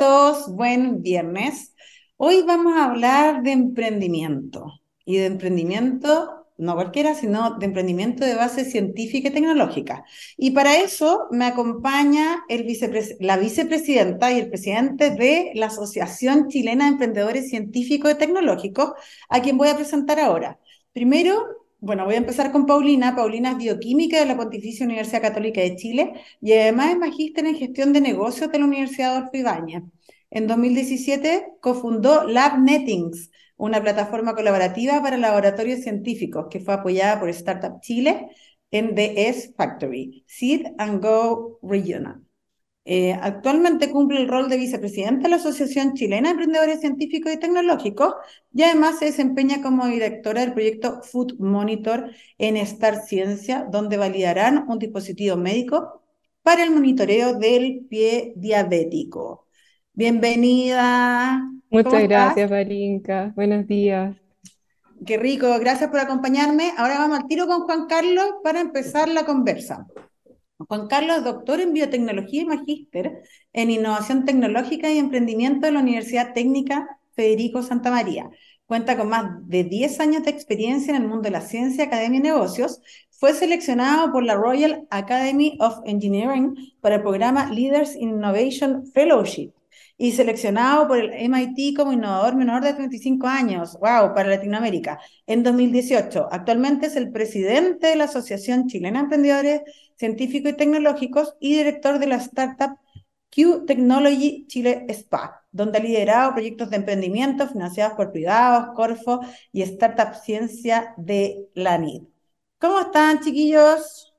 todos, buen viernes. Hoy vamos a hablar de emprendimiento y de emprendimiento, no cualquiera, sino de emprendimiento de base científica y tecnológica. Y para eso me acompaña el la vicepresidenta y el presidente de la Asociación Chilena de Emprendedores Científicos y Tecnológicos, a quien voy a presentar ahora. Primero, bueno, voy a empezar con Paulina. Paulina es bioquímica de la Pontificia Universidad Católica de Chile y además es magíster en gestión de negocios de la Universidad Adolfo Ibáñez. En 2017 cofundó LabNettings, una plataforma colaborativa para laboratorios científicos que fue apoyada por Startup Chile en The S Factory, Seed and Go Regional. Eh, actualmente cumple el rol de vicepresidente de la Asociación Chilena de Emprendedores Científicos y Tecnológicos y además se desempeña como directora del proyecto Food Monitor en Star Ciencia, donde validarán un dispositivo médico para el monitoreo del pie diabético. Bienvenida. Muchas gracias, Marinka. Buenos días. Qué rico, gracias por acompañarme. Ahora vamos al tiro con Juan Carlos para empezar la conversa. Juan Carlos doctor en biotecnología y magíster en innovación tecnológica y emprendimiento de la Universidad Técnica Federico Santa María. Cuenta con más de 10 años de experiencia en el mundo de la ciencia, academia y negocios. Fue seleccionado por la Royal Academy of Engineering para el programa Leaders in Innovation Fellowship y seleccionado por el MIT como innovador menor de 35 años, wow, para Latinoamérica, en 2018. Actualmente es el presidente de la Asociación Chilena de Emprendedores Científicos y Tecnológicos y director de la startup Q Technology Chile SPA, donde ha liderado proyectos de emprendimiento financiados por privados, Corfo y Startup Ciencia de la NID. ¿Cómo están, chiquillos?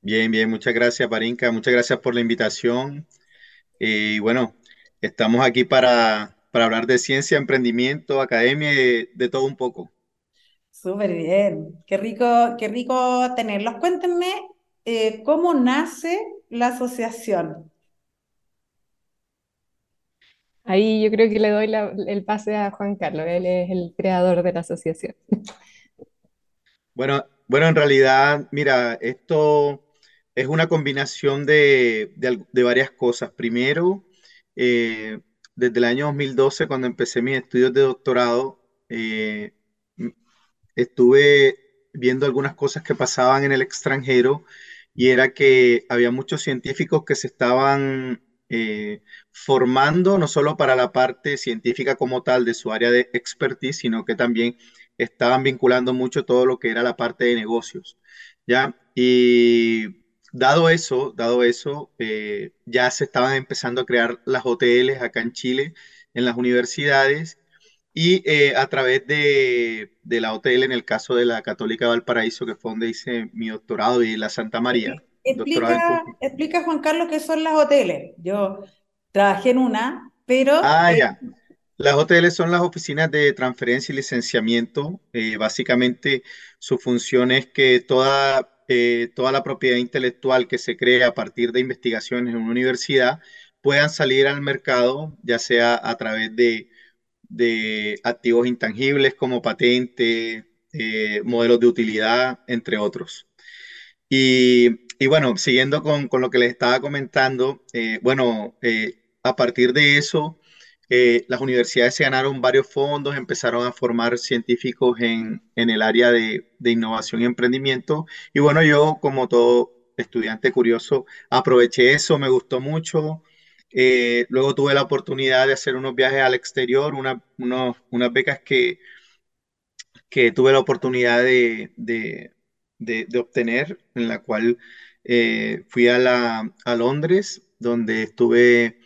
Bien, bien, muchas gracias, Parinka, muchas gracias por la invitación. Y bueno, estamos aquí para, hablar de ciencia, emprendimiento, academia y de, todo un poco. Súper bien, qué rico, qué rico tenerlos. Cuéntenme eh, cómo nace la asociación. Ahí yo creo que le doy el pase a Juan Carlos, él es el creador de la asociación. Bueno, bueno, en realidad, mira, esto es una combinación de, varias cosas. Primero, eh, desde el año 2012, cuando empecé mis estudios de doctorado, eh, estuve viendo algunas cosas que pasaban en el extranjero y era que había muchos científicos que se estaban eh, formando no solo para la parte científica como tal de su área de expertise, sino que también estaban vinculando mucho todo lo que era la parte de negocios. ¿ya? Y Dado eso, dado eso, eh, ya se estaban empezando a crear las hoteles acá en Chile, en las universidades, y eh, a través de, la hotel, en el caso de la Católica Valparaíso, que fue donde hice mi doctorado, y la Santa María. Explica, Juan Carlos, qué son las hoteles. Yo trabajé en una, pero... Ah, ya. Las hoteles son las oficinas de transferencia y licenciamiento. Eh, básicamente, su función es que toda eh, toda la propiedad intelectual que se crea a partir de investigaciones en una universidad puedan salir al mercado, ya sea a través de, activos intangibles como patentes, eh, modelos de utilidad, entre otros. Y, bueno, siguiendo con, lo que les estaba comentando, eh, bueno, a partir de eso, eh, las universidades se ganaron varios fondos, empezaron a formar científicos en, el área de, innovación y emprendimiento. Y bueno, yo como todo estudiante curioso, aproveché eso, me gustó mucho. Eh, luego tuve la oportunidad de hacer unos viajes al exterior, unas becas que, que tuve la oportunidad de, obtener, en la cual eh, fui a, la, a Londres, donde estuve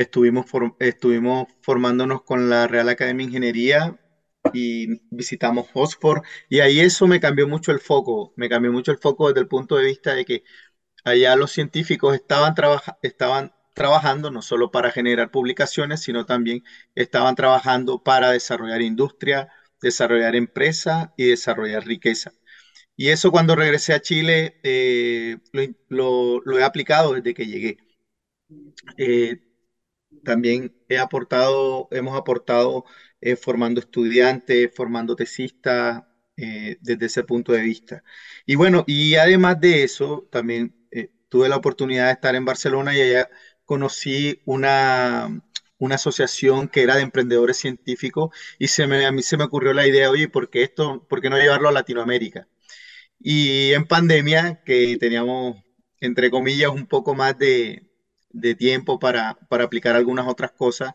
Estuvimos, estuvimos formándonos con la Real Academia de Ingeniería y visitamos Oxford y ahí eso me cambió mucho el foco, me cambió mucho el foco desde el punto de vista de que allá los científicos estaban, estaban trabajando no solo para generar publicaciones, sino también estaban trabajando para desarrollar industria, desarrollar empresa y desarrollar riqueza. Y eso cuando regresé a Chile eh, lo, he aplicado desde que llegué. Eh, también he aportado, hemos aportado eh, formando estudiantes, formando tesistas eh, desde ese punto de vista. Y bueno, y además de eso, también eh, tuve la oportunidad de estar en Barcelona y allá conocí una, una asociación que era de emprendedores científicos y se me, a mí se me ocurrió la idea, oye, ¿por qué esto, por qué no llevarlo a Latinoamérica? Y en pandemia, que teníamos, entre comillas, un poco más de, de tiempo para, para, aplicar algunas otras cosas,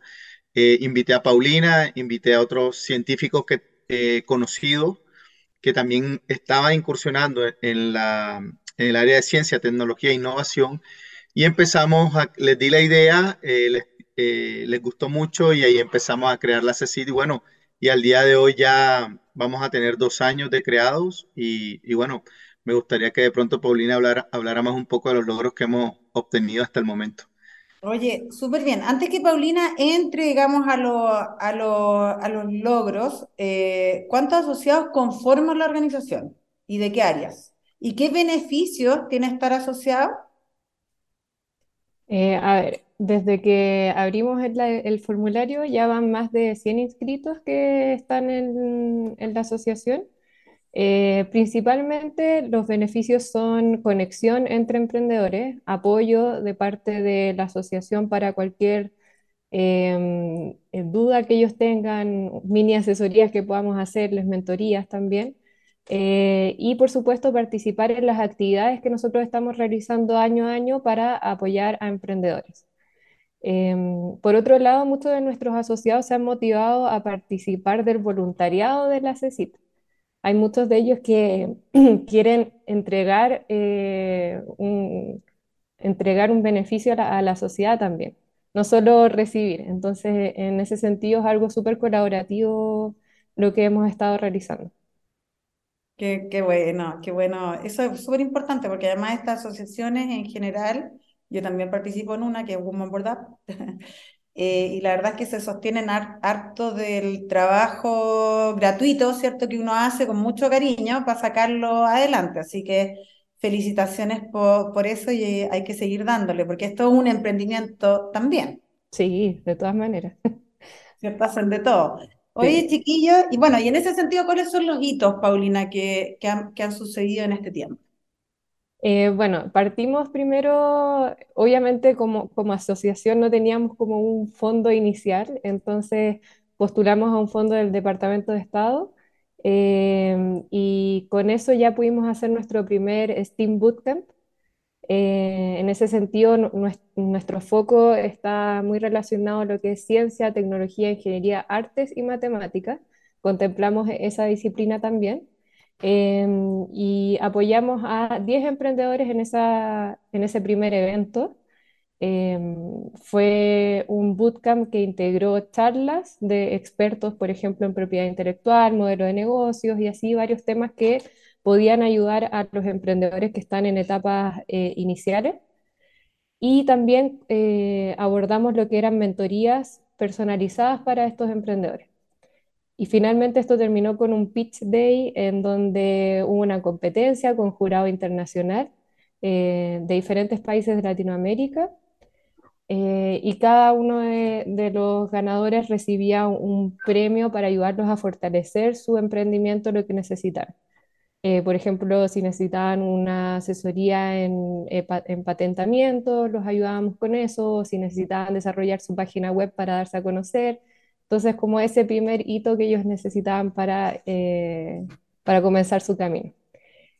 eh, invité a Paulina, invité a otros científicos que eh, conocidos que también estaban incursionando en, la, en el área de ciencia, tecnología e innovación. Y empezamos, a, les di la idea, eh, les, eh, les, gustó mucho y ahí empezamos a crear la CECID. Y bueno, y al día de hoy ya vamos a tener dos años de creados y, y bueno, me gustaría que de pronto Paulina hablara, hablara más un poco de los logros que hemos obtenido hasta el momento. Oye, súper bien. Antes que Paulina entre, digamos, a, lo, a, lo, a los logros, eh, ¿cuántos asociados conforman la organización? ¿Y de qué áreas? ¿Y qué beneficios tiene estar asociado? Eh, a ver, desde que abrimos el, el, formulario ya van más de 100 inscritos que están en, en la asociación. Eh, principalmente los beneficios son conexión entre emprendedores, apoyo de parte de la asociación para cualquier em, eh, duda que ellos tengan, mini asesorías que podamos hacerles, mentorías también. Eh, y por supuesto participar en las actividades que nosotros estamos realizando año a año para apoyar a emprendedores. Em, por otro lado, muchos de nuestros asociados se han motivado a participar del voluntariado de la CECIT. Hay muchos de ellos que quieren entregar, eh, un, entregar un beneficio a la, a la sociedad también, no solo recibir. Entonces, en ese sentido es algo súper colaborativo lo que hemos estado realizando. Qué, qué bueno, qué bueno. Eso es súper importante porque además estas asociaciones en general, yo también participo en una que es Women Board Up, eh, y la verdad es que se sostienen harto del trabajo gratuito, ¿cierto? Que uno hace con mucho cariño para sacarlo adelante. Así que felicitaciones por, por eso y hay que seguir dándole, porque esto es un emprendimiento también. Sí, de todas maneras. ¿Cierto? Hacen de todo. Oye, sí. chiquillos, y bueno, y en ese sentido, ¿cuáles son los hitos, Paulina, que, que, han, que han sucedido en este tiempo? Eh, bueno, partimos primero, obviamente como, asociación no teníamos como un fondo inicial, entonces postulamos a un fondo del Departamento de Estado eh, y con eso ya pudimos hacer nuestro primer STEAM Bootcamp. Eh, en ese sentido, nuestro foco está muy relacionado a lo que es ciencia, tecnología, ingeniería, artes y matemáticas. Contemplamos esa disciplina también. Eh, y apoyamos a 10 emprendedores en, esa, en ese primer evento. Eh, fue un bootcamp que integró charlas de expertos, por ejemplo, en propiedad intelectual, modelo de negocios y así varios temas que podían ayudar a los emprendedores que están en etapas eh, iniciales. Y también eh, abordamos lo que eran mentorías personalizadas para estos emprendedores. Y finalmente esto terminó con un pitch day en donde hubo una competencia con jurado internacional eh, de diferentes países de Latinoamérica eh, y cada uno de, los ganadores recibía un, premio para ayudarlos a fortalecer su emprendimiento, lo que necesitaban. Eh, por ejemplo, si necesitaban una asesoría en, eh, en patentamiento, los ayudábamos con eso, si necesitaban desarrollar su página web para darse a conocer entonces, como ese primer hito que ellos necesitaban para, eh, para comenzar su camino.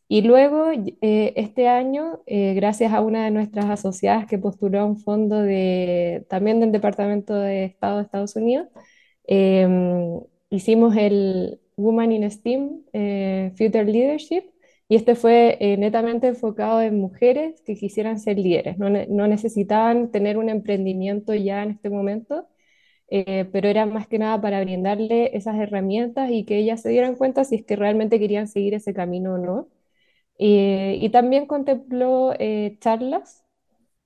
Y luego, eh, este año, eh, gracias a una de nuestras asociadas que postuló un fondo de, también del Departamento de Estado de Estados Unidos, em, hicimos el Woman in STEAM Future Leadership, y este fue netamente enfocado en mujeres que quisieran ser líderes, no, no necesitaban tener un emprendimiento ya en este momento, eh, pero era más que nada para brindarle esas herramientas y que ellas se dieran cuenta si es que realmente querían seguir ese camino o no. Eh, y también contempló eh, charlas,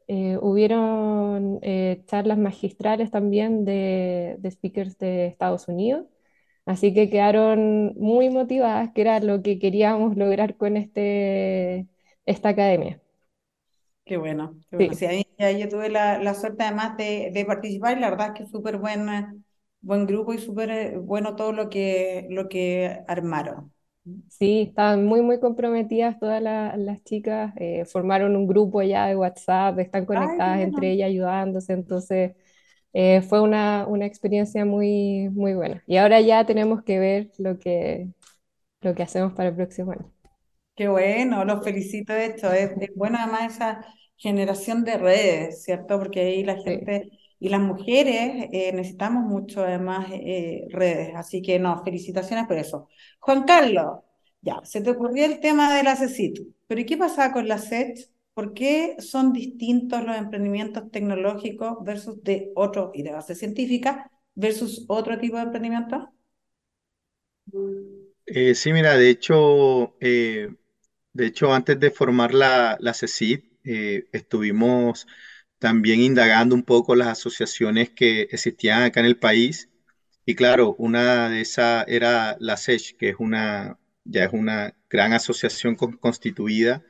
eh, hubieron eh, charlas magistrales también de, de, speakers de Estados Unidos, así que quedaron muy motivadas, que era lo que queríamos lograr con este, esta academia. Qué bueno. Qué bueno. Sí. Sí, a mí, yo tuve la, la suerte además de, de, participar y la verdad es que es súper buen, buen grupo y súper eh, bueno todo lo que, lo que armaron. Sí, estaban muy, muy comprometidas todas la- las chicas, eh, formaron un grupo ya de WhatsApp, están Ay, conectadas entre ellas ayudándose, entonces eh, fue una, una experiencia muy, muy buena. Y ahora ya tenemos que ver lo que, lo que hacemos para el próximo año. Qué bueno, los felicito de hecho. Es, es bueno además esa generación de redes, ¿cierto? Porque ahí la Sí. gente y las mujeres eh, necesitamos mucho además eh, redes. Así que no, felicitaciones por eso. Juan Carlos, ya, se te ocurrió el tema de la CECIT, pero ¿y qué pasaba con la SET? ¿Por qué son distintos los emprendimientos tecnológicos versus de otro y de base científica versus otro tipo de emprendimiento? Eh, sí, mira, de hecho, eh, de hecho, antes de formar la, la CECIT, eh, estuvimos también indagando un poco las asociaciones que existían acá en el país. Y claro, una de esas era la SECH, que es una, ya es una gran asociación con- constituida.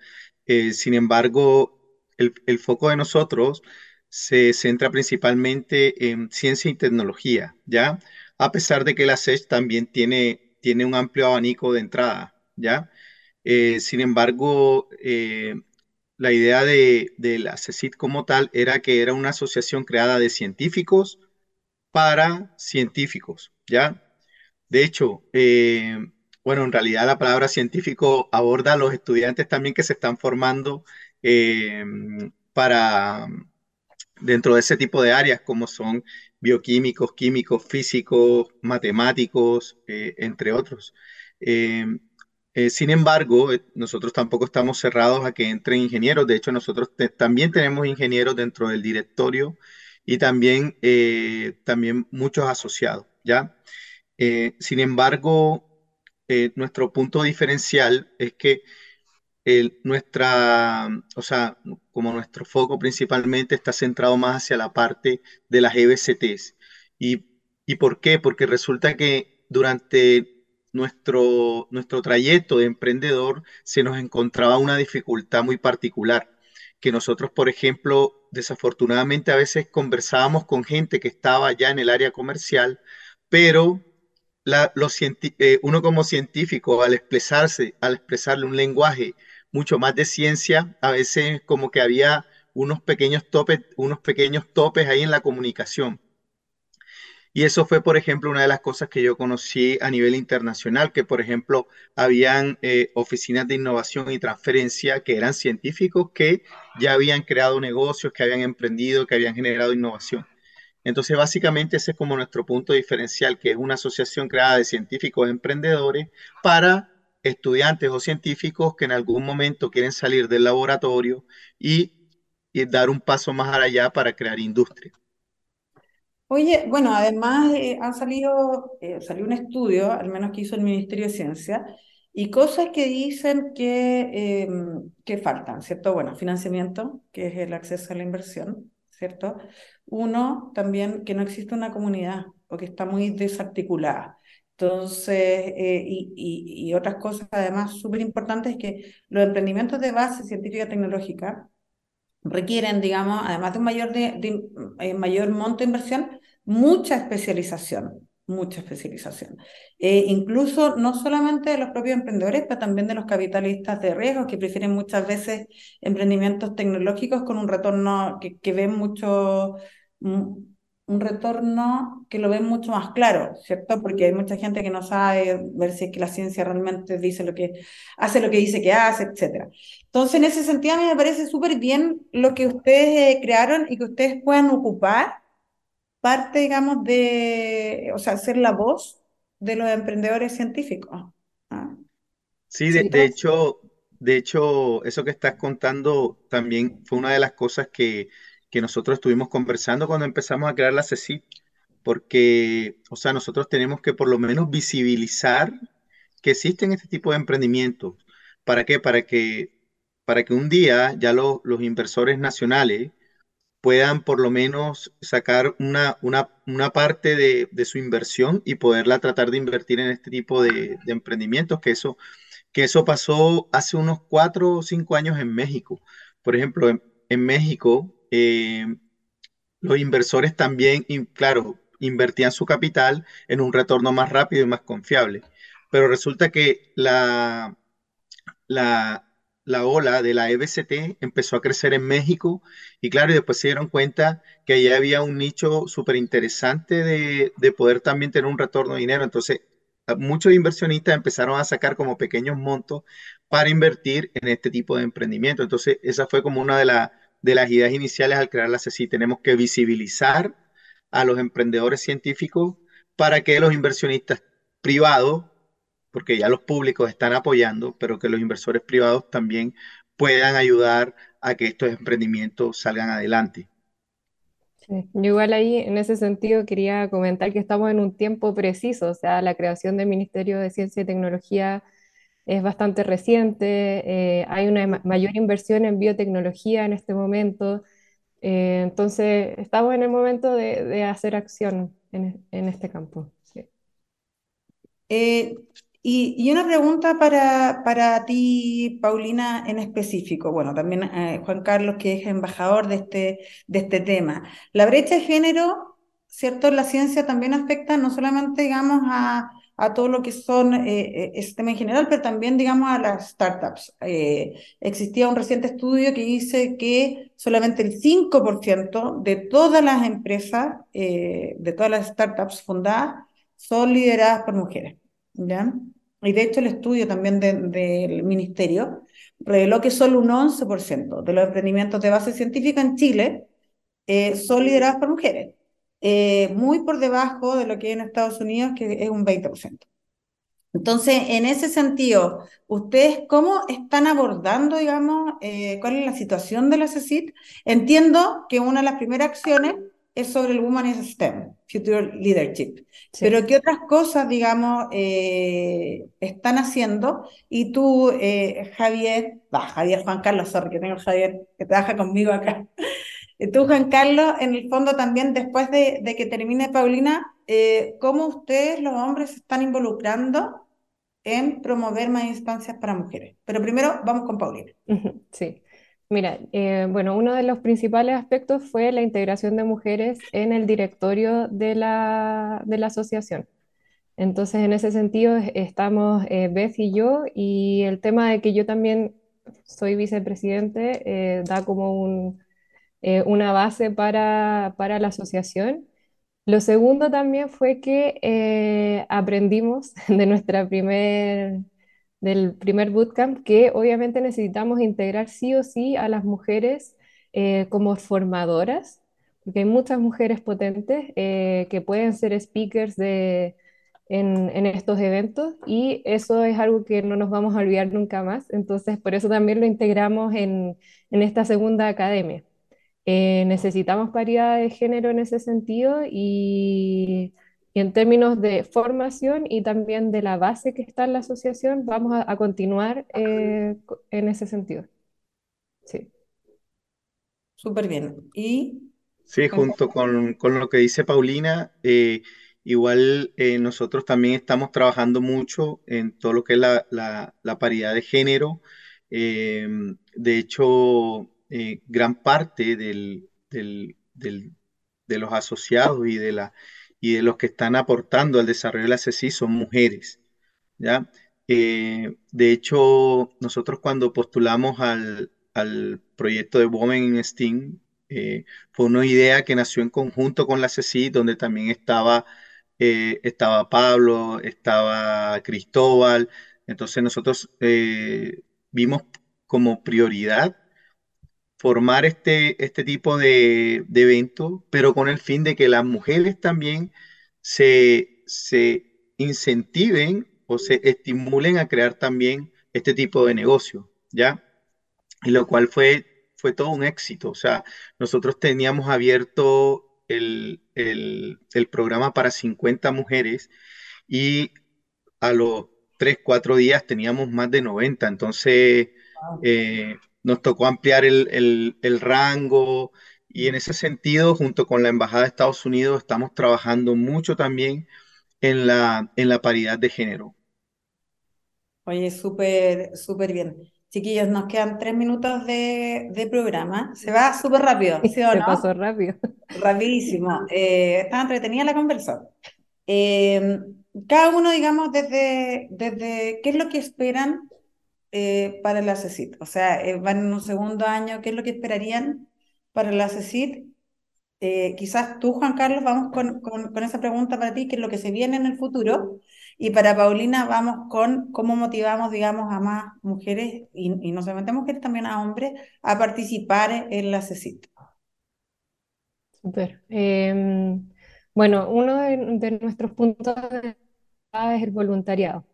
Eh, sin embargo, el, el foco de nosotros se centra principalmente en ciencia y tecnología, ¿ya? A pesar de que la SECH también tiene, tiene un amplio abanico de entrada, ¿ya? Eh, sin embargo, eh, la idea de, de la CECIT como tal era que era una asociación creada de científicos para científicos, ¿ya? De hecho, eh, bueno, en realidad la palabra científico aborda a los estudiantes también que se están formando para dentro de ese tipo de áreas como son bioquímicos, químicos, físicos, matemáticos, entre otros. Eh, sin embargo, eh, nosotros tampoco estamos cerrados a que entren ingenieros. De hecho, nosotros también tenemos ingenieros dentro del directorio y también, eh, también muchos asociados, ¿ya? Sin embargo, nuestro punto diferencial es que nuestra, o sea, como nuestro foco principalmente está centrado más hacia la parte de las EBCTs. ¿Y, y por qué? Porque resulta que durante nuestro, nuestro trayecto de emprendedor se nos encontraba una dificultad muy particular, que nosotros, por ejemplo, desafortunadamente a veces conversábamos con gente que estaba ya en el área comercial, pero los eh, uno como científico, al expresarse, al expresarle un lenguaje mucho más de ciencia, a veces como que había unos pequeños topes, unos pequeños topes ahí en la comunicación. Y eso fue, por ejemplo, una de las cosas que yo conocí a nivel internacional, que, por ejemplo, habían eh, oficinas de innovación y transferencia que eran científicos que ya habían creado negocios, que habían emprendido, que habían generado innovación. Entonces, básicamente ese es como nuestro punto diferencial, que es una asociación creada de científicos emprendedores para estudiantes o científicos que en algún momento quieren salir del laboratorio y, y dar un paso más allá para crear industria. Oye, bueno, además eh, han salido, eh, salió un estudio, al menos que hizo el Ministerio de Ciencia, y cosas que dicen que, eh, que faltan, ¿cierto? Bueno, financiamiento, que es el acceso a la inversión, ¿cierto? Uno, también que no existe una comunidad o que está muy desarticulada. Entonces, eh, y, y, y otras cosas además súper importantes que los emprendimientos de base científica tecnológica requieren, digamos, además de un mayor, de, de, eh, mayor monto de inversión, mucha especialización, mucha especialización. Eh, incluso no solamente de los propios emprendedores, pero también de los capitalistas de riesgo que prefieren muchas veces emprendimientos tecnológicos con un retorno que, que ven mucho, un, un retorno que lo ven mucho más claro, ¿cierto? Porque hay mucha gente que no sabe ver si es que la ciencia realmente dice lo que hace lo que dice que hace, etcétera. Entonces, en ese sentido, a mí me parece súper bien lo que ustedes eh, crearon y que ustedes puedan ocupar parte, digamos, de, o sea, ser la voz de los emprendedores científicos. ¿ah? Sí, de, hecho, de hecho, eso que estás contando también fue una de las cosas que, que nosotros estuvimos conversando cuando empezamos a crear la CECIT, porque, o sea, nosotros tenemos que por lo menos visibilizar que existen este tipo de emprendimientos. ¿Para qué? Para que, para que un día ya lo- los inversores nacionales puedan por lo menos sacar una, una, una parte de, de su inversión y poderla tratar de invertir en este tipo de, emprendimientos, que eso, que eso pasó hace unos cuatro o cinco años en México. Por ejemplo, en, en México, eh, los inversores también, claro, invertían su capital en un retorno más rápido y más confiable. pero resulta que la, la, la ola de la EBCT empezó a crecer en México y claro, y después se dieron cuenta que allá había un nicho súper interesante de, de, poder también tener un retorno de dinero. Entonces, muchos inversionistas empezaron a sacar como pequeños montos para invertir en este tipo de emprendimiento. Entonces, esa fue como una de las ideas iniciales al crear la CECI. Tenemos que visibilizar a los emprendedores científicos para que los inversionistas privados porque ya los públicos están apoyando, pero que los inversores privados también puedan ayudar a que estos emprendimientos salgan adelante. Sí. Yo igual ahí, en ese sentido, quería comentar que estamos en un tiempo preciso, o sea, la creación del Ministerio de Ciencia y Tecnología es bastante reciente, eh, hay una mayor inversión en biotecnología en este momento, eh, entonces estamos en el momento de, de hacer acción en, en este campo. Sí. Eh, y, una pregunta para, para ti, Paulina, en específico. Bueno, también eh, Juan Carlos, que es embajador de este, de este tema. La brecha de género, ¿cierto? La ciencia también afecta no solamente, digamos, a, a todo lo que son eh, eh tema en general, pero también, digamos, a las startups. Eh, existía un reciente estudio que dice que solamente el 5% de todas las empresas, de todas las startups fundadas, son lideradas por mujeres. ¿Ya? Y de hecho el estudio también del ministerio reveló que solo un 11% de los emprendimientos de base científica en Chile eh, son liderados por mujeres, eh, muy por debajo de lo que hay en Estados Unidos, que es un 20%. Entonces, en ese sentido, ¿ustedes cómo están abordando, digamos, eh, cuál es la situación de la CECIT? Entiendo que una de las primeras acciones es sobre el Woman in STEM, Future Leadership. Pero ¿qué otras cosas, digamos, eh, están haciendo? Y tú, eh, Javier, va, Javier Juan Carlos, sorry, que tengo Javier que trabaja conmigo acá. tú, Juan Carlos, en el fondo también, después de, que termine Paulina, eh, ¿cómo ustedes, los hombres, se están involucrando en promover más instancias para mujeres? Pero primero vamos con Paulina. Sí. Mira, eh, bueno, uno de los principales aspectos fue la integración de mujeres en el directorio de la, de la asociación. Entonces, en ese sentido, estamos eh, Beth y yo, y el tema de que yo también soy vicepresidente eh, da como un, una base para, para, la asociación. Lo segundo también fue que aprendimos de nuestra primera del primer bootcamp, que obviamente necesitamos integrar sí o sí a las mujeres eh, como formadoras, porque hay muchas mujeres potentes eh, que pueden ser speakers de, en, estos eventos y eso es algo que no nos vamos a olvidar nunca más. Entonces, por eso también lo integramos en, en esta segunda academia. Eh, necesitamos paridad de género en ese sentido y y en términos de formación y también de la base que está en la asociación, vamos a, continuar eh, en ese sentido. Sí. Súper bien. Y... Sí, junto con, con, lo que dice Paulina, eh, igual eh, nosotros también estamos trabajando mucho en todo lo que es la, la, la paridad de género. de hecho, gran parte del, del, del, de los asociados y de la y de los que están aportando al desarrollo de la CECI son mujeres. ¿ya? Eh, de hecho, nosotros cuando postulamos al, proyecto de Women in STEAM, eh, fue una idea que nació en conjunto con la CECI, donde también estaba, eh, estaba Pablo, estaba Cristóbal. Entonces nosotros vimos como prioridad formar este, este tipo de, de evento, pero con el fin de que las mujeres también se, se incentiven o se estimulen a crear también este tipo de negocio, ¿ya? Y lo cual fue, fue todo un éxito. O sea, nosotros teníamos abierto el, el, el programa para 50 mujeres y a los 3, 4 días teníamos más de 90. Entonces, eh, nos tocó ampliar el, rango y en ese sentido, junto con la Embajada de Estados Unidos, estamos trabajando mucho también en la, en la paridad de género. Oye, súper, súper bien. Chiquillos, nos quedan tres minutos de, programa. Se va súper rápido, ¿sí o Se pasó rápido. Rapidísimo. Eh, estaba entretenida la conversación. Eh, cada uno, digamos, desde, desde qué es lo que esperan eh, para la CECIT. O sea, eh, van en un segundo año, ¿qué es lo que esperarían para la CECIT? Eh, quizás tú, Juan Carlos, vamos con, esa pregunta para ti, qué es lo que se viene en el futuro. Y para Paulina vamos con cómo motivamos, digamos, a más mujeres, y, y no solamente mujeres, también a hombres, a participar en la CECIT. Super. Eh, bueno, uno de nuestros puntos es el voluntariado.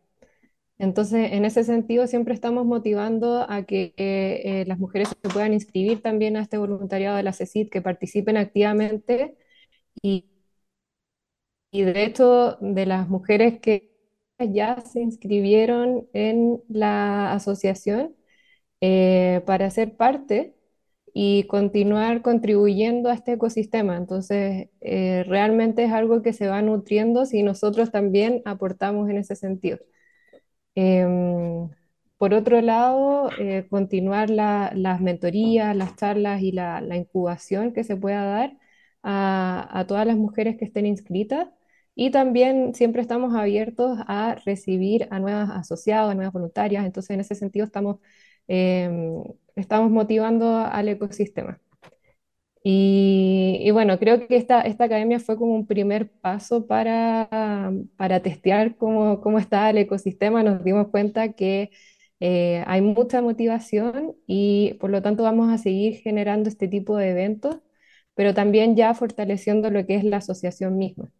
Entonces, en ese sentido, siempre estamos motivando a que eh, las mujeres se puedan inscribir también a este voluntariado de la CECIT, que participen activamente y, y de hecho, de las mujeres que ya se inscribieron en la asociación eh, para ser parte y continuar contribuyendo a este ecosistema. Entonces, eh, realmente es algo que se va nutriendo si nosotros también aportamos en ese sentido. Em, por otro lado, eh, continuar la- las mentorías, las charlas y la, incubación que se pueda dar a, a todas las mujeres que estén inscritas. Y también siempre estamos abiertos a recibir a nuevas asociadas, a nuevas voluntarias. Entonces, en ese sentido, estamos, em, estamos motivando al ecosistema. Y, y bueno, creo que esta, esta academia fue como un primer paso para, para testear cómo, cómo está el ecosistema. Nos dimos cuenta que eh, hay mucha motivación y por lo tanto vamos a seguir generando este tipo de eventos, pero también ya fortaleciendo lo que es la asociación misma.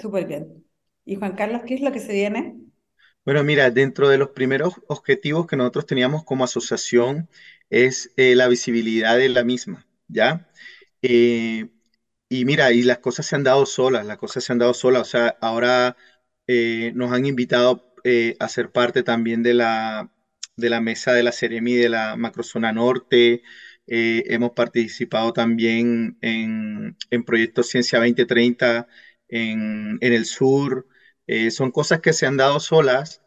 Súper bien. ¿Y Juan Carlos, qué es lo que se viene? Bueno, mira, dentro de los primeros objetivos que nosotros teníamos como asociación es eh, la visibilidad de la misma, ¿ya? Eh, y mira, y las cosas se han dado solas, las cosas se han dado solas. O sea, ahora eh, nos han invitado a ser parte también de la, de la mesa de la Ceremi de la Macrozona Norte. Hemos participado también en, en proyectos Ciencia 2030 en, en el sur. Son cosas que se han dado solas,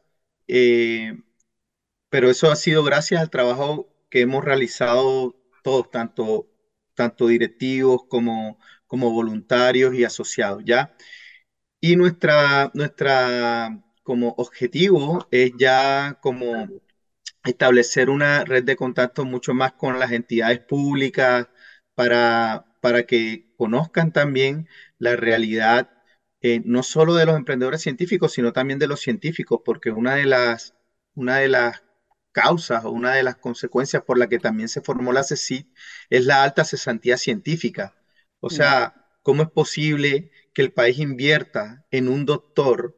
pero eso ha sido gracias al trabajo que hemos realizado todos, tanto, tanto directivos como, como voluntarios y asociados, ¿ya? Y nuestra, nuestra como objetivo es ya como establecer una red de contacto mucho más con las entidades públicas para, para que conozcan también la realidad, eh, no solo de los emprendedores científicos, sino también de los científicos, porque una de las, una de las causas o una de las consecuencias por la que también se formó la CECIT es la alta cesantía científica. O Ya. sea, ¿cómo es posible que el país invierta en un doctor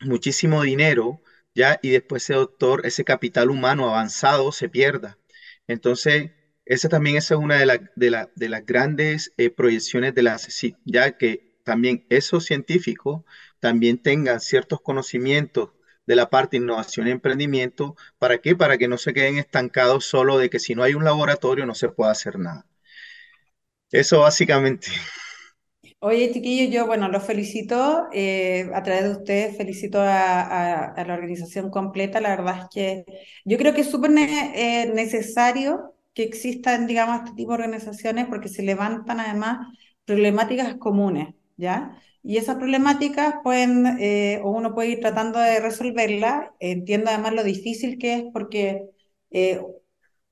muchísimo dinero, ya, y después ese doctor, ese capital humano avanzado se pierda? Entonces, esa también esa es una de, la- de la- de las grandes eh, proyecciones de la CECIT, ya que también esos científicos también tengan ciertos conocimientos de la parte innovación y emprendimiento. ¿Para qué? Para que no se queden estancados solo de que si no hay un laboratorio no se puede hacer nada. Eso básicamente. Oye, chiquillos, yo, bueno, los felicito, eh, a través de ustedes felicito a, la organización completa. La verdad es que yo creo que es súper eh, necesario que existan, digamos, este tipo de organizaciones porque se levantan además problemáticas comunes, ¿ya? Y esas problemáticas pueden, eh, o uno puede ir tratando de resolverlas. Entiendo además lo difícil que es porque eh,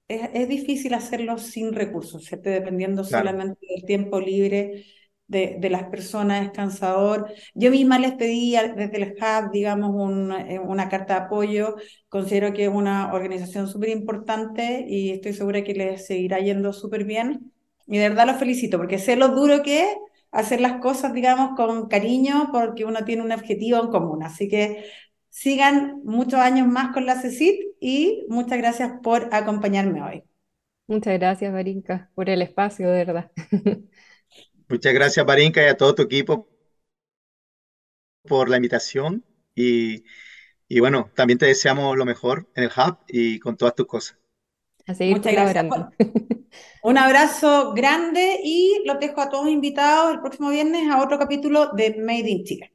es, es difícil hacerlo sin recursos, ¿cierto? Dependiendo Claro, solamente del tiempo libre de, de las personas, es cansador. Yo misma les pedí desde el Hub, digamos, un, eh, una carta de apoyo. Considero que es una organización súper importante y estoy segura que les seguirá yendo súper bien. Y de verdad los felicito porque sé lo duro que es hacer las cosas, digamos, con cariño porque uno tiene un objetivo en común. Así que sigan muchos años más con la CECIT y muchas gracias por acompañarme hoy. Muchas gracias, Marinka, por el espacio, de verdad. muchas gracias, Barinka, y a todo tu equipo por la invitación. Y, y bueno, también te deseamos lo mejor en el Hub y con todas tus cosas. A seguir Muchas gracias. colaborando. Un abrazo grande y los dejo a todos invitados el próximo viernes a otro capítulo de Made in Chile.